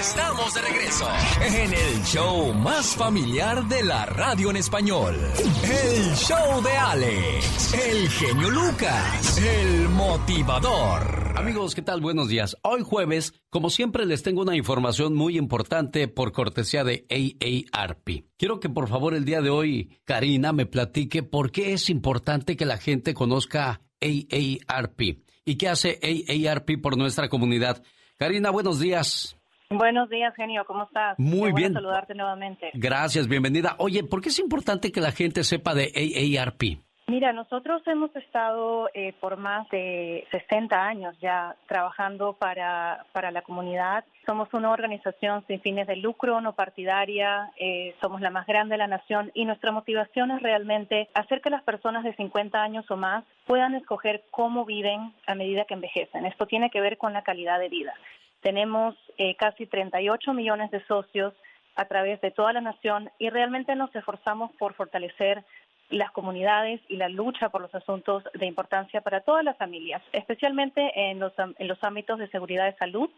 Estamos de regreso en el show más familiar de la radio en español. El show de Alex, el genio Lucas, el motivador. Amigos, ¿qué tal? Buenos días. Hoy jueves, como siempre, les tengo una información muy importante por cortesía de AARP. Quiero que por favor el día de hoy, Karina, me platique por qué es importante que la gente conozca AARP y qué hace AARP por nuestra comunidad. Karina, buenos días. Buenos días, genio, ¿cómo estás? Muy bien. saludarte nuevamente. Gracias, bienvenida. Oye, ¿por qué es importante que la gente sepa de AARP? Mira, nosotros hemos estado eh, por más de 60 años ya trabajando para, para la comunidad. Somos una organización sin fines de lucro, no partidaria, eh, somos la más grande de la nación y nuestra motivación es realmente hacer que las personas de 50 años o más puedan escoger cómo viven a medida que envejecen. Esto tiene que ver con la calidad de vida. Tenemos eh, casi 38 millones de socios a través de toda la nación y realmente nos esforzamos por fortalecer las comunidades y la lucha por los asuntos de importancia para todas las familias, especialmente en los, en los ámbitos de seguridad de salud,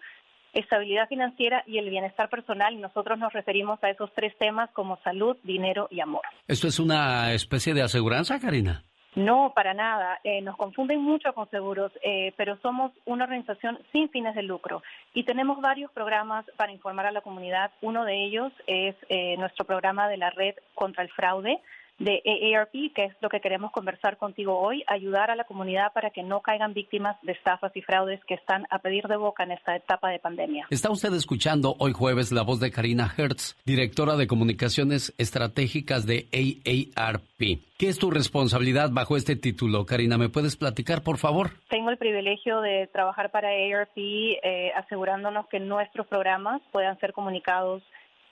estabilidad financiera y el bienestar personal. Nosotros nos referimos a esos tres temas como salud, dinero y amor. ¿Esto es una especie de aseguranza, Karina? No, para nada. Eh, nos confunden mucho con seguros, eh, pero somos una organización sin fines de lucro y tenemos varios programas para informar a la comunidad. Uno de ellos es eh, nuestro programa de la red contra el fraude de AARP, que es lo que queremos conversar contigo hoy, ayudar a la comunidad para que no caigan víctimas de estafas y fraudes que están a pedir de boca en esta etapa de pandemia. Está usted escuchando hoy jueves la voz de Karina Hertz, directora de comunicaciones estratégicas de AARP. ¿Qué es tu responsabilidad bajo este título, Karina? ¿Me puedes platicar, por favor? Tengo el privilegio de trabajar para AARP eh, asegurándonos que nuestros programas puedan ser comunicados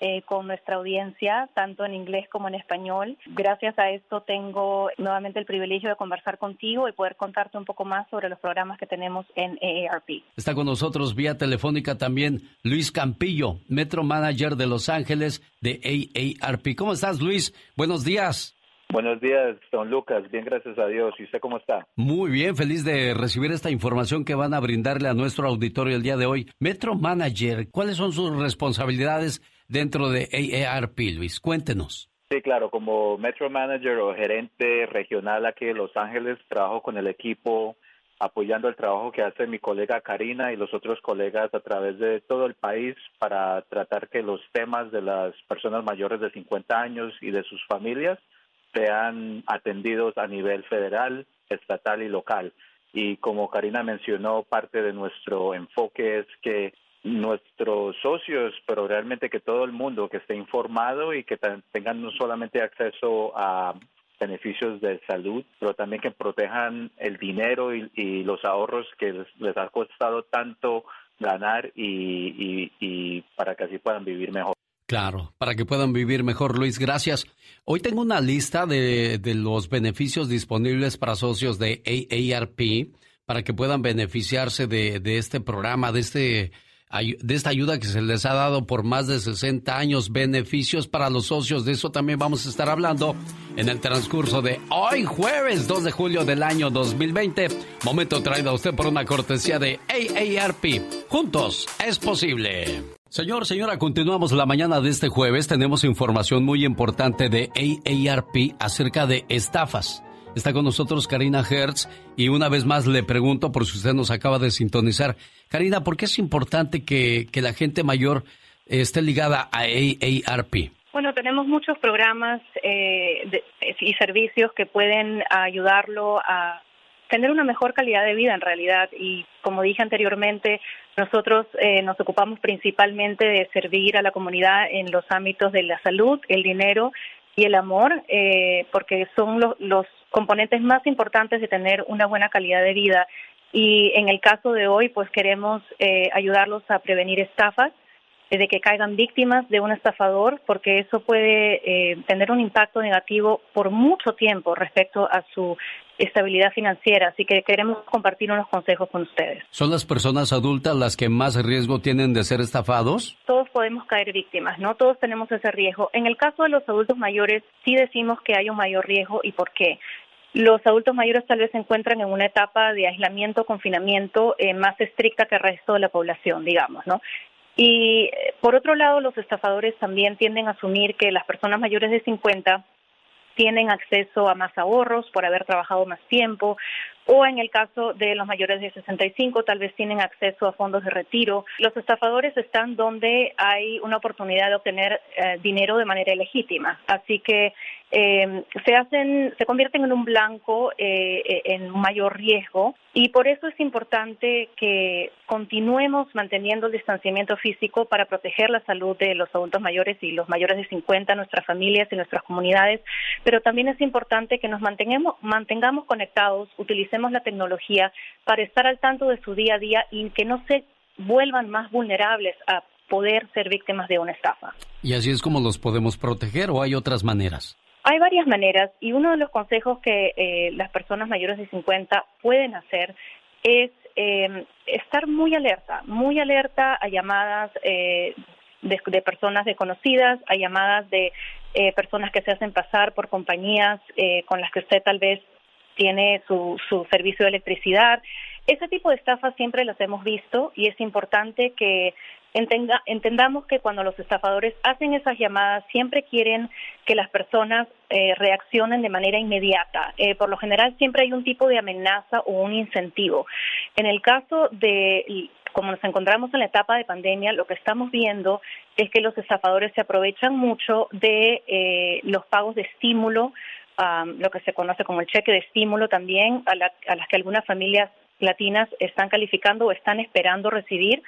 eh, con nuestra audiencia, tanto en inglés como en español. Gracias a esto tengo nuevamente el privilegio de conversar contigo y poder contarte un poco más sobre los programas que tenemos en AARP. Está con nosotros vía telefónica también Luis Campillo, Metro Manager de Los Ángeles de AARP. ¿Cómo estás, Luis? Buenos días. Buenos días, don Lucas. Bien, gracias a Dios. ¿Y usted cómo está? Muy bien, feliz de recibir esta información que van a brindarle a nuestro auditorio el día de hoy. Metro Manager, ¿cuáles son sus responsabilidades dentro de AARP, Luis. Cuéntenos. Sí, claro, como Metro Manager o gerente regional aquí en Los Ángeles, trabajo con el equipo apoyando el trabajo que hace mi colega Karina y los otros colegas a través de todo el país para tratar que los temas de las personas mayores de 50 años y de sus familias sean atendidos a nivel federal, estatal y local. Y como Karina mencionó, parte de nuestro enfoque es que nuestros socios, pero realmente que todo el mundo que esté informado y que tengan no solamente acceso a beneficios de salud, pero también que protejan el dinero y, los ahorros que les, ha costado tanto ganar y, y, para que así puedan vivir mejor. Claro, para que puedan vivir mejor, Luis, gracias. Hoy tengo una lista de, de los beneficios disponibles para socios de AARP para que puedan beneficiarse de, de este programa, de este de esta ayuda que se les ha dado por más de 60 años, beneficios para los socios. De eso también vamos a estar hablando en el transcurso de hoy, jueves 2 de julio del año 2020. Momento traído a usted por una cortesía de AARP. Juntos es posible. Señor, señora, continuamos la mañana de este jueves. Tenemos información muy importante de AARP acerca de estafas. Está con nosotros Karina Hertz y una vez más le pregunto, por si usted nos acaba de sintonizar, Karina, ¿por qué es importante que, la gente mayor esté ligada a AARP? Bueno, tenemos muchos programas eh, y servicios que pueden ayudarlo a tener una mejor calidad de vida en realidad y como dije anteriormente, nosotros eh, nos ocupamos principalmente de servir a la comunidad en los ámbitos de la salud, el dinero y el amor, eh, porque son los componentes más importantes de tener una buena calidad de vida. Y en el caso de hoy, pues queremos eh, ayudarlos a prevenir estafas, de que caigan víctimas de un estafador, porque eso puede eh, tener un impacto negativo por mucho tiempo respecto a su estabilidad financiera. Así que queremos compartir unos consejos con ustedes. ¿Son las personas adultas las que más riesgo tienen de ser estafados? Todos podemos caer víctimas, ¿no? Todos tenemos ese riesgo. En el caso de los adultos mayores, sí decimos que hay un mayor riesgo y por qué. Los adultos mayores tal vez se encuentran en una etapa de aislamiento, confinamiento eh, más estricta que el resto de la población, digamos, ¿no? Y eh, por otro lado, los estafadores también tienden a asumir que las personas mayores de 50 tienen acceso a más ahorros por haber trabajado más tiempo o en el caso de los mayores de 65 tal vez tienen acceso a fondos de retiro. Los estafadores están donde hay una oportunidad de obtener eh, dinero de manera legítima, así que eh, se hacen, se convierten en un blanco eh, en mayor riesgo y por eso es importante que continuemos manteniendo el distanciamiento físico para proteger la salud de los adultos mayores y los mayores de 50, nuestras familias y nuestras comunidades, pero también es importante que nos mantengamos, mantengamos conectados, utilicemos la tecnología para estar al tanto de su día a día y que no se vuelvan más vulnerables a poder ser víctimas de una estafa. ¿Y así es como los podemos proteger o hay otras maneras? Hay varias maneras y uno de los consejos que eh, las personas mayores de 50 pueden hacer es eh, estar muy alerta, muy alerta a llamadas eh, de, personas desconocidas, a llamadas de eh, personas que se hacen pasar por compañías eh, con las que usted tal vez tiene su, su servicio de electricidad. Ese tipo de estafas siempre las hemos visto y es importante que entendamos que cuando los estafadores hacen esas llamadas siempre quieren que las personas eh, reaccionen de manera inmediata. Eh, por lo general siempre hay un tipo de amenaza o un incentivo. En el caso de como nos encontramos en la etapa de pandemia, lo que estamos viendo es que los estafadores se aprovechan mucho de eh, los pagos de estímulo, lo que se conoce como el cheque de estímulo también, a, a las que algunas familias latinas están calificando o están esperando recibir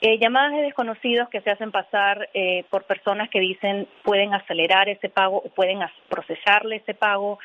eh, llamadas de desconocidos que se hacen pasar eh, por personas que dicen pueden acelerar ese pago o pueden procesarle ese pago.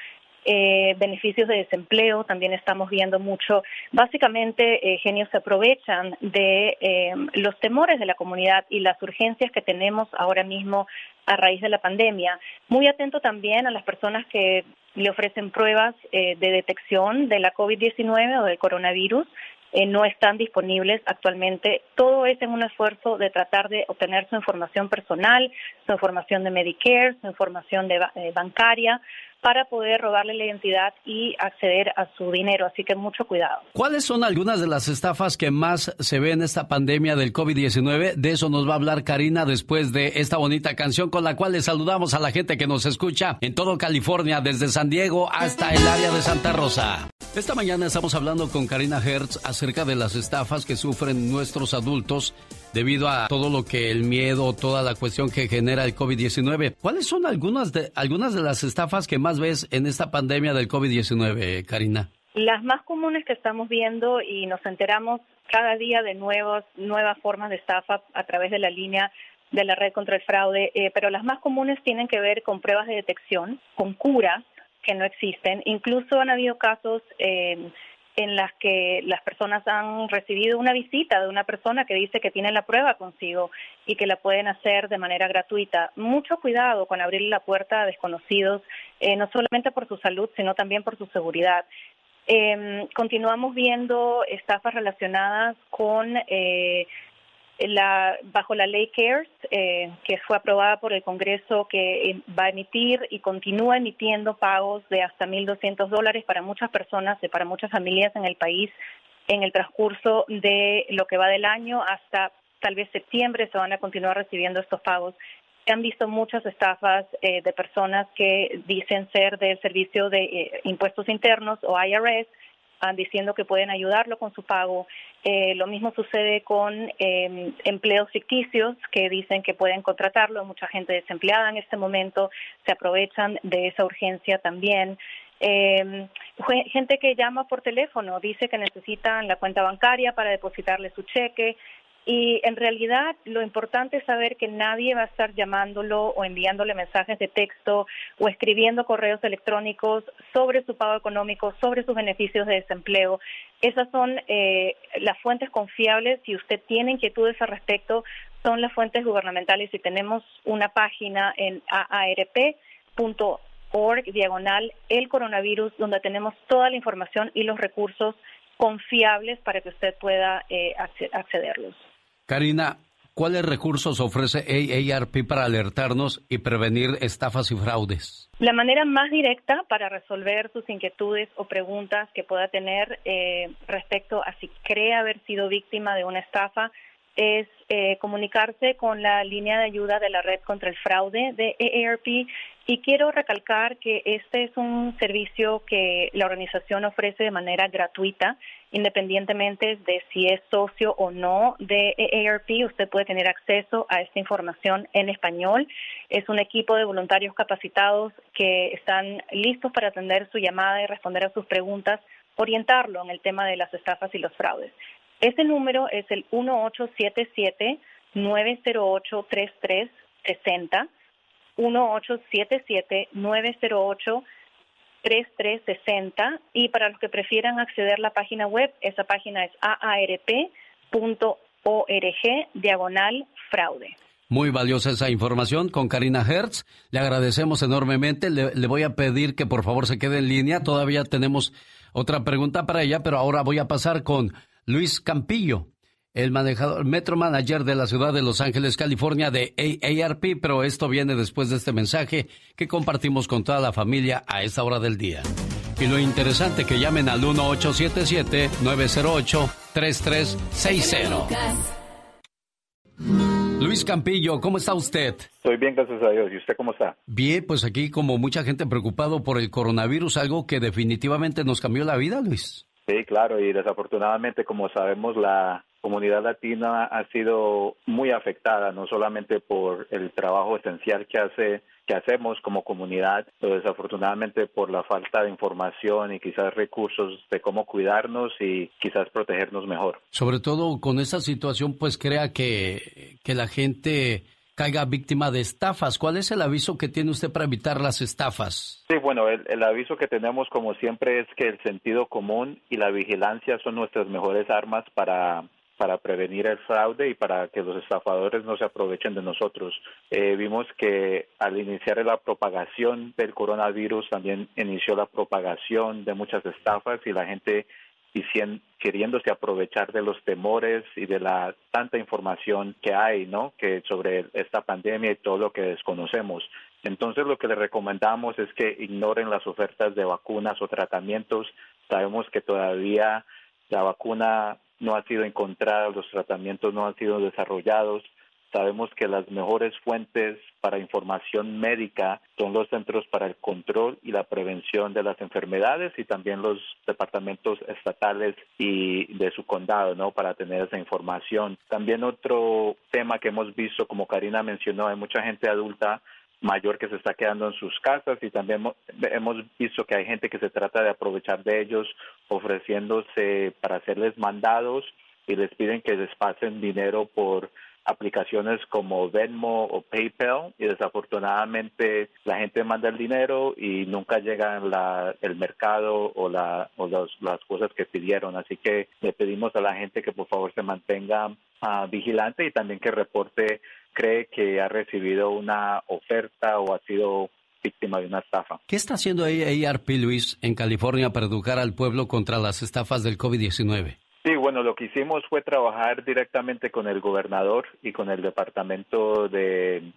Eh, beneficios de desempleo, también estamos viendo mucho. Básicamente, genios se aprovechan de los temores de la comunidad y las urgencias que tenemos ahora mismo a raíz de la pandemia. Muy atento también a las personas que le ofrecen pruebas de detección de la COVID-19 o del coronavirus eh, no están disponibles actualmente. Todo es en un esfuerzo de tratar de obtener su información personal, su información de Medicare, su información de, eh, bancaria, para poder robarle la identidad y acceder a su dinero. Así que mucho cuidado. ¿Cuáles son algunas de las estafas que más se ve en esta pandemia del COVID-19? De eso nos va a hablar Karina después de esta bonita canción con la cual le saludamos a la gente que nos escucha en todo California, desde San Diego hasta el área de Santa Rosa. Esta mañana estamos hablando con Karina Hertz acerca de las estafas que sufren nuestros adultos debido a todo lo que el miedo, toda la cuestión que genera el COVID-19. ¿Cuáles son algunas de, algunas de las estafas que más ves en esta pandemia del COVID-19, Karina? Las más comunes que estamos viendo y nos enteramos cada día de nuevos, nuevas formas de estafa a través de la línea de la red contra el fraude, eh, pero las más comunes tienen que ver con pruebas de detección, con curas que no existen. Incluso han habido casos eh, en las que las personas han recibido una visita de una persona que dice que tiene la prueba consigo y que la pueden hacer de manera gratuita. Mucho cuidado con abrir la puerta a desconocidos, eh, no solamente por su salud, sino también por su seguridad. Eh, continuamos viendo estafas relacionadas con eh, la, bajo la ley CARES, eh, que fue aprobada por el Congreso, que va a emitir y continúa emitiendo pagos de hasta 1.200 dólares para muchas personas y para muchas familias en el país en el transcurso de lo que va del año hasta tal vez septiembre se van a continuar recibiendo estos pagos. Se han visto muchas estafas eh, de personas que dicen ser del Servicio de eh, Impuestos Internos o IRS, diciendo que pueden ayudarlo con su pago. Eh, lo mismo sucede con em, empleos ficticios que dicen que pueden contratarlo. Mucha gente desempleada en este momento se aprovechan de esa urgencia también. Eh, gente que llama por teléfono dice que necesitan la cuenta bancaria para depositarle su cheque y en realidad lo importante es saber que nadie va a estar llamándolo o enviándole mensajes de texto o escribiendo correos electrónicos sobre su pago económico, sobre sus beneficios de desempleo. Esas son eh, las fuentes confiables. Si usted tiene inquietudes al respecto, son las fuentes gubernamentales y tenemos una página en aarp.org diagonal el coronavirus donde tenemos toda la información y los recursos confiables para que usted pueda eh, accederlos. Karina, ¿cuáles recursos ofrece AARP para alertarnos y prevenir estafas y fraudes? La manera más directa para resolver sus inquietudes o preguntas que pueda tener eh, respecto a si cree haber sido víctima de una estafa es eh, comunicarse con la línea de ayuda de la red contra el fraude de AARP y quiero recalcar que este es un servicio que la organización ofrece de manera gratuita, independientemente de si es socio o no de AARP, usted puede tener acceso a esta información en español. Es un equipo de voluntarios capacitados que están listos para atender su llamada y responder a sus preguntas, orientarlo en el tema de las estafas y los fraudes. Ese número es el 1877-908-3360, 1877-908-3360 y para los que prefieran acceder a la página web, esa página es aarp.org diagonal fraude. Muy valiosa esa información con Karina Hertz. Le agradecemos enormemente. Le, le, voy a pedir que por favor se quede en línea. Todavía tenemos otra pregunta para ella, pero ahora voy a pasar con Luis Campillo, el manejador, metro manager de la ciudad de Los Ángeles, California de AARP, pero esto viene después de este mensaje que compartimos con toda la familia a esta hora del día. Y lo interesante que llamen al 1877-908-3360. Luis Campillo, ¿cómo está usted? Estoy bien, gracias a Dios. ¿Y usted cómo está? Bien, pues aquí como mucha gente preocupado por el coronavirus, algo que definitivamente nos cambió la vida, Luis. Sí, claro, y desafortunadamente, como sabemos, la comunidad latina ha sido muy afectada, no solamente por el trabajo esencial que hace que hacemos como comunidad, pero desafortunadamente por la falta de información y quizás recursos de cómo cuidarnos y quizás protegernos mejor. Sobre todo con esta situación, pues crea que, que la gente caiga víctima de estafas. ¿Cuál es el aviso que tiene usted para evitar las estafas? Sí, bueno, el, aviso que tenemos como siempre es que el sentido común y la vigilancia son nuestras mejores armas para para prevenir el fraude y para que los estafadores no se aprovechen de nosotros. Eh, vimos que al iniciar la propagación del coronavirus también inició la propagación de muchas estafas y la gente y queriéndose aprovechar de los temores y de la tanta información que hay, ¿no? Que sobre esta pandemia y todo lo que desconocemos. Entonces lo que le recomendamos es que ignoren las ofertas de vacunas o tratamientos. Sabemos que todavía la vacuna no ha sido encontrada, los tratamientos no han sido desarrollados Sabemos que las mejores fuentes para información médica son los centros para el control y la prevención de las enfermedades y también los departamentos estatales y de su condado, ¿no? Para tener esa información. También otro tema que hemos visto, como Karina mencionó, hay mucha gente adulta mayor que se está quedando en sus casas y también hemos visto que hay gente que se trata de aprovechar de ellos ofreciéndose para hacerles mandados y les piden que les pasen dinero por aplicaciones como Venmo o PayPal y desafortunadamente la gente manda el dinero y nunca llega la, el mercado o, la, o las cosas que pidieron. Así que le pedimos a la gente que por favor se mantenga ah, vigilante y también que reporte cree que ha recibido una oferta o ha sido víctima de una estafa. ¿Qué está haciendo AARP Luis en California para educar al pueblo contra las estafas del COVID-19? Sí, bueno, lo que hicimos fue trabajar directamente con el gobernador y con el departamento de,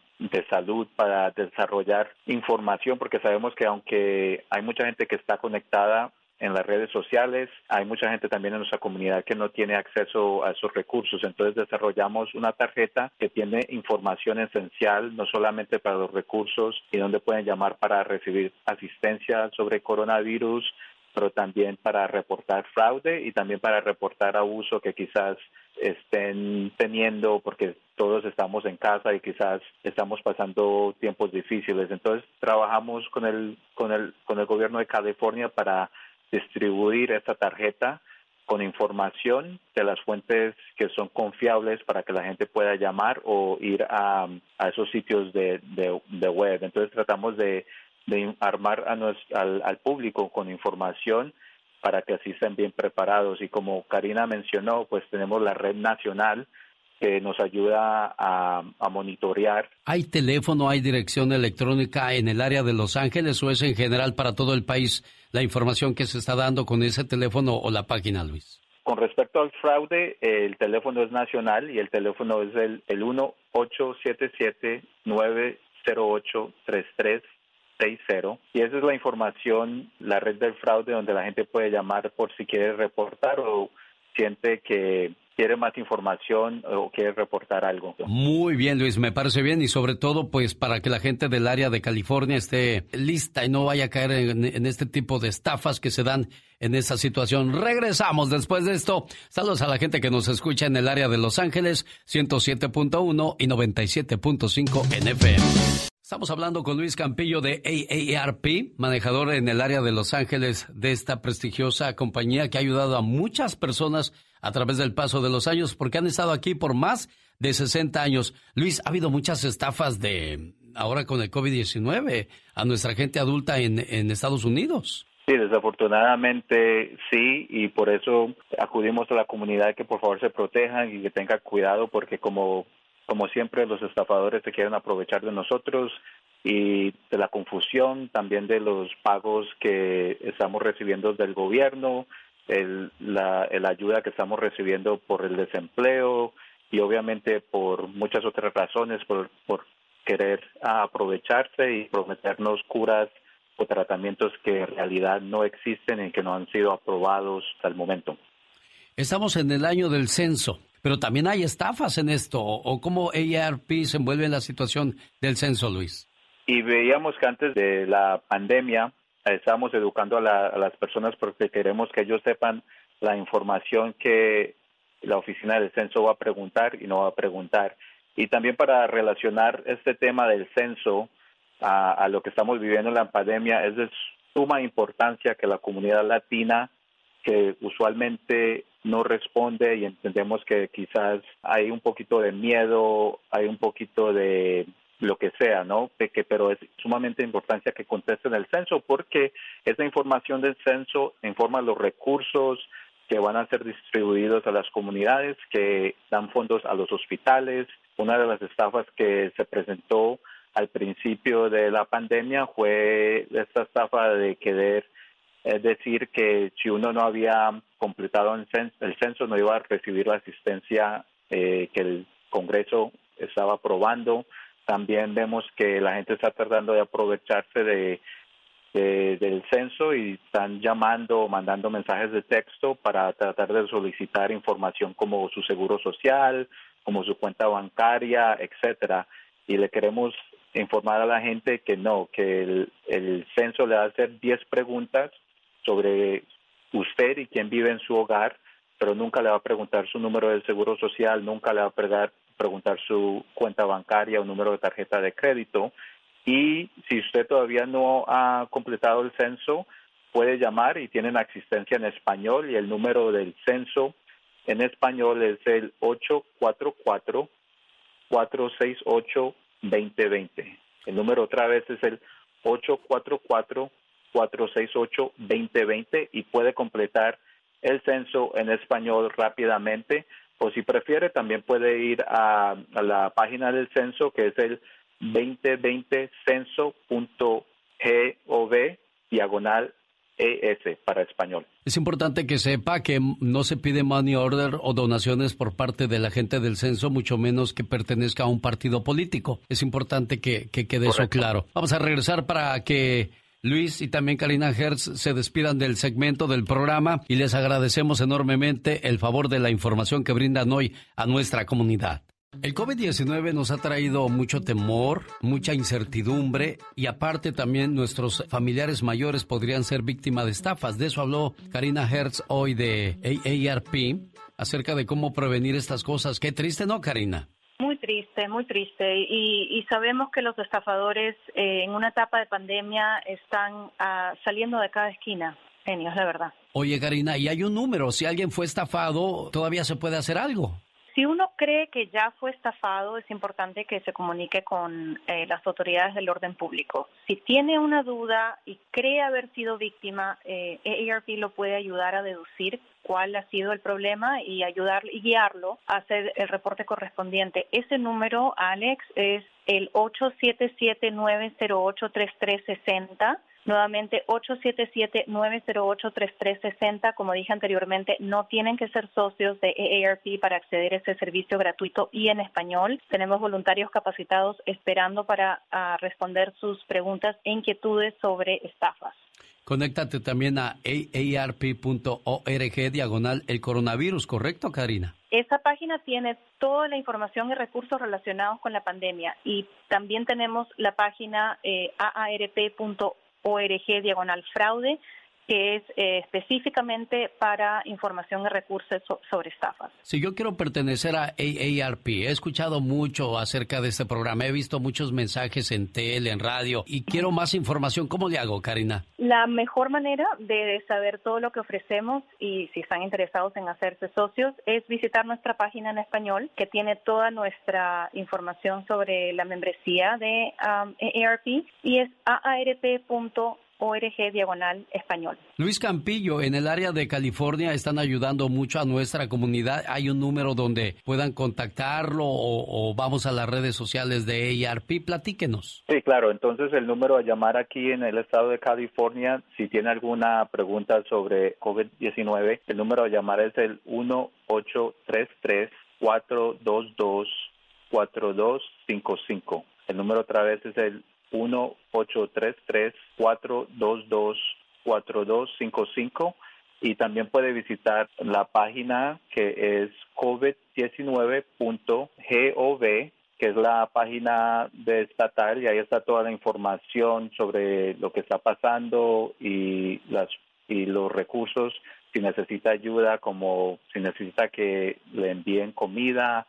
salud para desarrollar información, porque sabemos que aunque hay mucha gente que está conectada en las redes sociales, hay mucha gente también en nuestra comunidad que no tiene acceso a esos recursos. Entonces desarrollamos una tarjeta que tiene información esencial, no solamente para los recursos y donde pueden llamar para recibir asistencia sobre coronavirus, pero también para reportar fraude y también para reportar abuso que quizás estén teniendo porque todos estamos en casa y quizás estamos pasando tiempos difíciles. Entonces trabajamos con el con el con el gobierno de California para distribuir esta tarjeta con información de las fuentes que son confiables para que la gente pueda llamar o ir a, a esos sitios de, de web. Entonces tratamos de de armar a al, público con información para que así estén bien preparados. Y como Karina mencionó, pues tenemos la red nacional que nos ayuda a, a, monitorear. ¿Hay teléfono, hay dirección electrónica en el área de Los Ángeles o es en general para todo el país la información que se está dando con ese teléfono o la página, Luis? Con respecto al fraude, el teléfono es nacional y el teléfono es el, el 1-877-908-33 y esa es la información, la red del fraude donde la gente puede llamar por si quiere reportar o siente que quiere más información o quiere reportar algo. Muy bien, Luis, me parece bien y sobre todo pues para que la gente del área de California esté lista y no vaya a caer en, este tipo de estafas que se dan en esa situación. Regresamos después de esto. Saludos a la gente que nos escucha en el área de Los Ángeles, 107.1 y 97.5 en FM. Estamos hablando con Luis Campillo de AARP, manejador en el área de Los Ángeles de esta prestigiosa compañía que ha ayudado a muchas personas a través del paso de los años porque han estado aquí por más de 60 años. Luis, ha habido muchas estafas de ahora con el COVID-19 a nuestra gente adulta en, en Estados Unidos. Sí, desafortunadamente sí, y por eso acudimos a la comunidad que por favor se protejan y que tengan cuidado porque como como siempre, los estafadores se quieren aprovechar de nosotros y de la confusión, también de los pagos que estamos recibiendo del gobierno, la, ayuda que estamos recibiendo por el desempleo y obviamente por muchas otras razones, por, por querer aprovecharse y prometernos curas o tratamientos que en realidad no existen y que no han sido aprobados hasta el momento. Estamos en el año del censo. Pero también hay estafas en esto, o cómo ARP se envuelve en la situación del censo, Luis. Y veíamos que antes de la pandemia estábamos educando a, las personas porque queremos que ellos sepan la información que la oficina del censo va a preguntar y no va a preguntar. Y también para relacionar este tema del censo a, a lo que estamos viviendo en la pandemia, es de suma importancia que la comunidad latina, que usualmente no responde y entendemos que quizás hay un poquito de miedo, hay un poquito de lo que sea, ¿no? Que, pero es sumamente importante que contesten el censo porque esa información del censo informa los recursos que van a ser distribuidos a las comunidades, que dan fondos a los hospitales. Una de las estafas que se presentó al principio de la pandemia fue esta estafa de querer es decir, que si uno no había completado el censo, no iba a recibir la asistencia eh, que el Congreso estaba aprobando. También vemos que la gente está tratando de aprovecharse de, del censo y están llamando o mandando mensajes de texto para tratar de solicitar información como su seguro social, como su cuenta bancaria, etcétera. Y le queremos informar a la gente que no, que el, el censo le va a hacer 10 preguntas sobre usted y quién vive en su hogar, pero nunca le va a preguntar su número de seguro social, nunca le va a preguntar su cuenta bancaria o número de tarjeta de crédito. Y si usted todavía no ha completado el censo, puede llamar y tienen asistencia en español y el número del censo en español es el 844-468-2020. El número otra vez es el 844 468-2020 y puede completar el censo en español rápidamente. O si prefiere, también puede ir a, la página del censo que es el 2020censo.gov diagonal ES para español. Es importante que sepa que no se pide money order o donaciones por parte de la gente del censo, mucho menos que pertenezca a un partido político. Es importante que, quede eso claro. Vamos a regresar para que Luis y también Karina Hertz se despidan del segmento del programa y les agradecemos enormemente el favor de la información que brindan hoy a nuestra comunidad. El COVID-19 nos ha traído mucho temor, mucha incertidumbre y aparte también nuestros familiares mayores podrían ser víctimas de estafas. De eso habló Karina Hertz hoy de AARP acerca de cómo prevenir estas cosas. Qué triste, ¿no, Karina? Muy triste, muy triste. Y, sabemos que los estafadores eh, en una etapa de pandemia están ah, saliendo de cada esquina. Genios, la verdad. Oye, Karina, y hay un número. Si alguien fue estafado, ¿todavía se puede hacer algo? Si uno cree que ya fue estafado, es importante que se comunique con eh, las autoridades del orden público. Si tiene una duda y cree haber sido víctima, eh, lo puede ayudar a deducir cuál ha sido el problema y ayudar y guiarlo a hacer el reporte correspondiente. Ese número, Alex, es el 877-908-3360 Nuevamente, 877-908-3360. Como dije anteriormente, no tienen que ser socios de AARP para acceder a ese servicio gratuito y en español. Tenemos voluntarios capacitados esperando para ah, responder sus preguntas e inquietudes sobre estafas. Conéctate también a aarp.org diagonal el coronavirus, ¿correcto, Karina? Esa página tiene toda la información y recursos relacionados con la pandemia y también tenemos la página eh, aarp.org diagonal fraude que es eh, específicamente para información y recursos sobre estafas. Si yo quiero pertenecer a AARP, he escuchado mucho acerca de este programa, he visto muchos mensajes en tele, en radio y quiero más información. ¿Cómo le hago, Karina? La mejor manera de saber todo lo que ofrecemos y si están interesados en hacerse socios es visitar nuestra página en español que tiene toda nuestra información sobre la membresía de um, AARP y es aarp.org ORG Diagonal Español. Luis Campillo, en el área de California están ayudando mucho a nuestra comunidad. ¿Hay un número donde puedan contactarlo o, vamos a las redes sociales de ARP? Platíquenos. Sí, claro. Entonces el número a llamar aquí en el estado de California, si tiene alguna pregunta sobre COVID-19, el número a llamar es el 1833 422 4255. El número otra vez es el 1-833-422-4255 y también puede visitar la página que es covid19.gov que es la página de estatal y ahí está toda la información sobre lo que está pasando y las y los recursos. Si necesita ayuda como si necesita que le envíen comida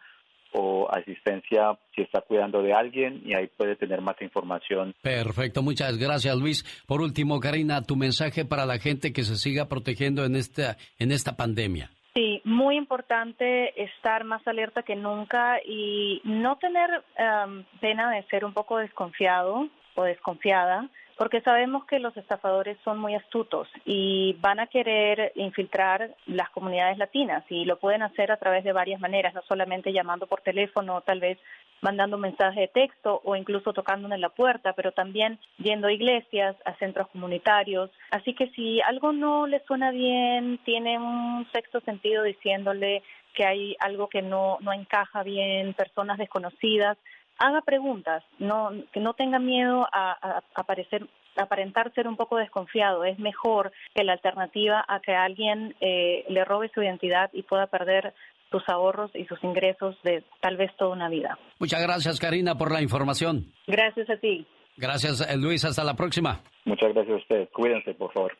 o asistencia si está cuidando de alguien y ahí puede tener más información. Perfecto, muchas gracias Luis. Por último, Karina, tu mensaje para la gente que se siga protegiendo en esta, en esta pandemia. Sí, muy importante estar más alerta que nunca y no tener em, pena de ser un poco desconfiado o desconfiada porque sabemos que los estafadores son muy astutos y van a querer infiltrar las comunidades latinas y lo pueden hacer a través de varias maneras, no solamente llamando por teléfono, tal vez mandando un mensaje de texto o incluso tocando en la puerta, pero también yendo a iglesias, a centros comunitarios. Así que si algo no le suena bien, tiene un sexto sentido diciéndole que hay algo que no, no encaja bien, personas desconocidas, haga preguntas, no, que no tenga miedo a, aparecer aparentar ser un poco desconfiado. Es mejor que la alternativa a que alguien eh, le robe su identidad y pueda perder sus ahorros y sus ingresos de tal vez toda una vida. Muchas gracias, Karina, por la información. Gracias a ti. Gracias, eh, Luis. Hasta la próxima. Muchas gracias a usted. Cuídense, por favor.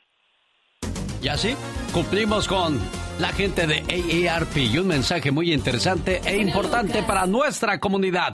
Y así cumplimos con la gente de AARP y un mensaje muy interesante e importante para nuestra comunidad.